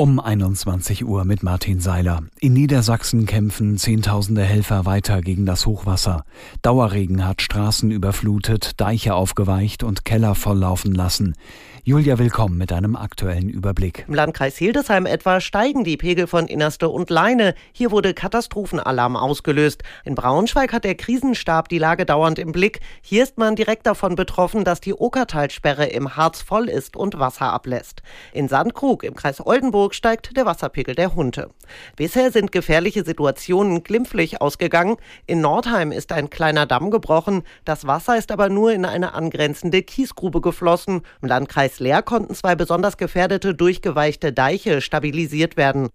Um 21 Uhr mit Martin Seiler. In Niedersachsen kämpfen Zehntausende Helfer weiter gegen das Hochwasser. Dauerregen hat Straßen überflutet, Deiche aufgeweicht und Keller volllaufen lassen. Julia Willkommen mit einem aktuellen Überblick. Im Landkreis Hildesheim etwa steigen die Pegel von Innerste und Leine. Hier wurde Katastrophenalarm ausgelöst. In Braunschweig hat der Krisenstab die Lage dauernd im Blick. Hier ist man direkt davon betroffen, dass die Okertalsperre im Harz voll ist und Wasser ablässt. In Sandkrug im Kreis Oldenburg steigt der Wasserpegel der Hunte. Bisher sind gefährliche Situationen glimpflich ausgegangen. In Nordheim ist ein kleiner Damm gebrochen. Das Wasser ist aber nur in eine angrenzende Kiesgrube geflossen. Im Landkreis Leer konnten zwei besonders gefährdete durchgeweichte Deiche stabilisiert werden.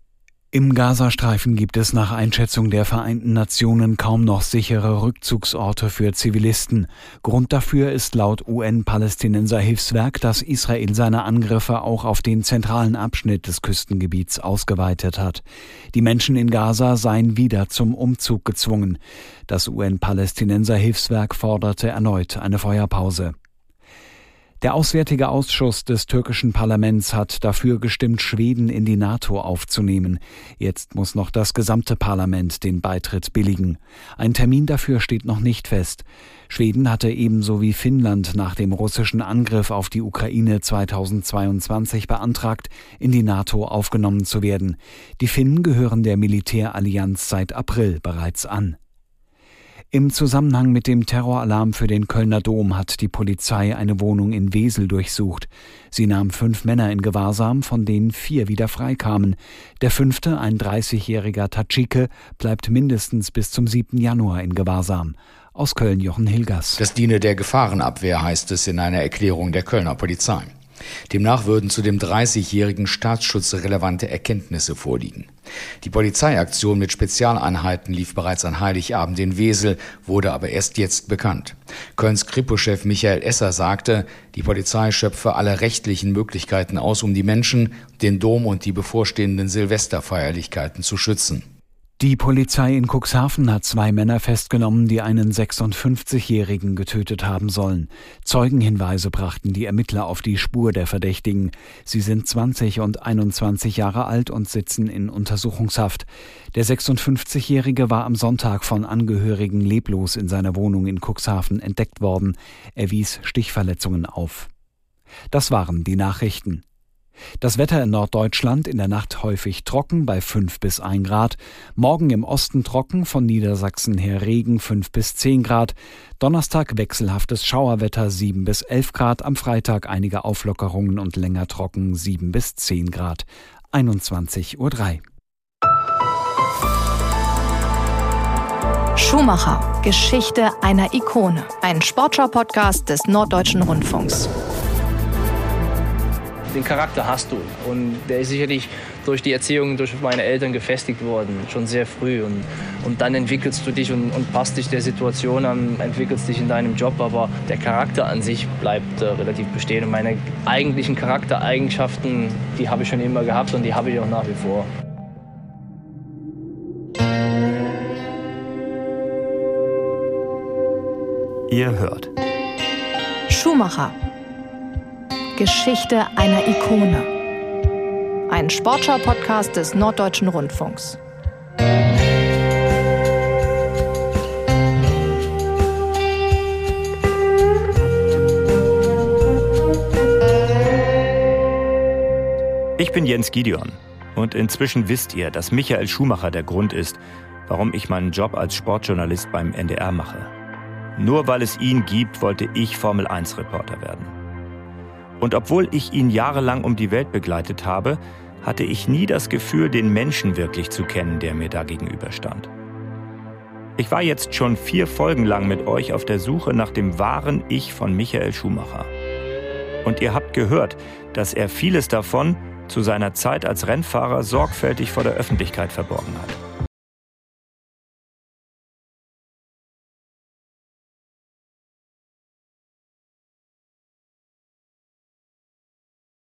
Im Gazastreifen gibt es nach Einschätzung der Vereinten Nationen kaum noch sichere Rückzugsorte für Zivilisten. Grund dafür ist laut UN-Palästinenser Hilfswerk, dass Israel seine Angriffe auch auf den zentralen Abschnitt des Küstengebiets ausgeweitet hat. Die Menschen in Gaza seien wieder zum Umzug gezwungen. Das UN-Palästinenser Hilfswerk forderte erneut eine Feuerpause. Der Auswärtige Ausschuss des türkischen Parlaments hat dafür gestimmt, Schweden in die NATO aufzunehmen. Jetzt muss noch das gesamte Parlament den Beitritt billigen. Ein Termin dafür steht noch nicht fest. Schweden hatte ebenso wie Finnland nach dem russischen Angriff auf die Ukraine 2022 beantragt, in die NATO aufgenommen zu werden. Die Finnen gehören der Militärallianz seit April bereits an. Im Zusammenhang mit dem Terroralarm für den Kölner Dom hat die Polizei eine Wohnung in Wesel durchsucht. Sie nahm fünf Männer in Gewahrsam, von denen vier wieder freikamen. Der fünfte, ein 30-jähriger Tadschike, bleibt mindestens bis zum 7. Januar in Gewahrsam. Aus Köln Jochen Hilgers. Das diene der Gefahrenabwehr, heißt es in einer Erklärung der Kölner Polizei. Demnach würden zu dem 30-jährigen Staatsschutz relevante Erkenntnisse vorliegen. Die Polizeiaktion mit Spezialeinheiten lief bereits an Heiligabend in Wesel, wurde aber erst jetzt bekannt. Kölns Kripo-Chef Michael Esser sagte, die Polizei schöpfe alle rechtlichen Möglichkeiten aus, um die Menschen, den Dom und die bevorstehenden Silvesterfeierlichkeiten zu schützen. Die Polizei in Cuxhaven hat zwei Männer festgenommen, die einen 56-Jährigen getötet haben sollen. Zeugenhinweise brachten die Ermittler auf die Spur der Verdächtigen. Sie sind 20 und 21 Jahre alt und sitzen in Untersuchungshaft. Der 56-Jährige war am Sonntag von Angehörigen leblos in seiner Wohnung in Cuxhaven entdeckt worden. Er wies Stichverletzungen auf. Das waren die Nachrichten. Das Wetter in Norddeutschland in der Nacht häufig trocken bei 5 bis 1 Grad. Morgen im Osten trocken, von Niedersachsen her Regen 5 bis 10 Grad. Donnerstag wechselhaftes Schauerwetter 7 bis 11 Grad. Am Freitag einige Auflockerungen und länger trocken 7 bis 10 Grad. 21.03 Uhr. Schumacher, Geschichte einer Ikone. Ein Sportschau-Podcast des Norddeutschen Rundfunks den Charakter hast du. Und der ist sicherlich durch die Erziehung durch meine Eltern gefestigt worden, schon sehr früh. Und, und dann entwickelst du dich und, und passt dich der Situation an, entwickelst dich in deinem Job. Aber der Charakter an sich bleibt äh, relativ bestehen. Und meine eigentlichen Charaktereigenschaften, die habe ich schon immer gehabt und die habe ich auch nach wie vor. Ihr hört. Schumacher Geschichte einer Ikone. Ein Sportschau-Podcast des Norddeutschen Rundfunks. Ich bin Jens Gideon und inzwischen wisst ihr, dass Michael Schumacher der Grund ist, warum ich meinen Job als Sportjournalist beim NDR mache. Nur weil es ihn gibt, wollte ich Formel 1 Reporter werden. Und obwohl ich ihn jahrelang um die Welt begleitet habe, hatte ich nie das Gefühl, den Menschen wirklich zu kennen, der mir da gegenüberstand. Ich war jetzt schon vier Folgen lang mit euch auf der Suche nach dem wahren Ich von Michael Schumacher. Und ihr habt gehört, dass er vieles davon zu seiner Zeit als Rennfahrer sorgfältig vor der Öffentlichkeit verborgen hat.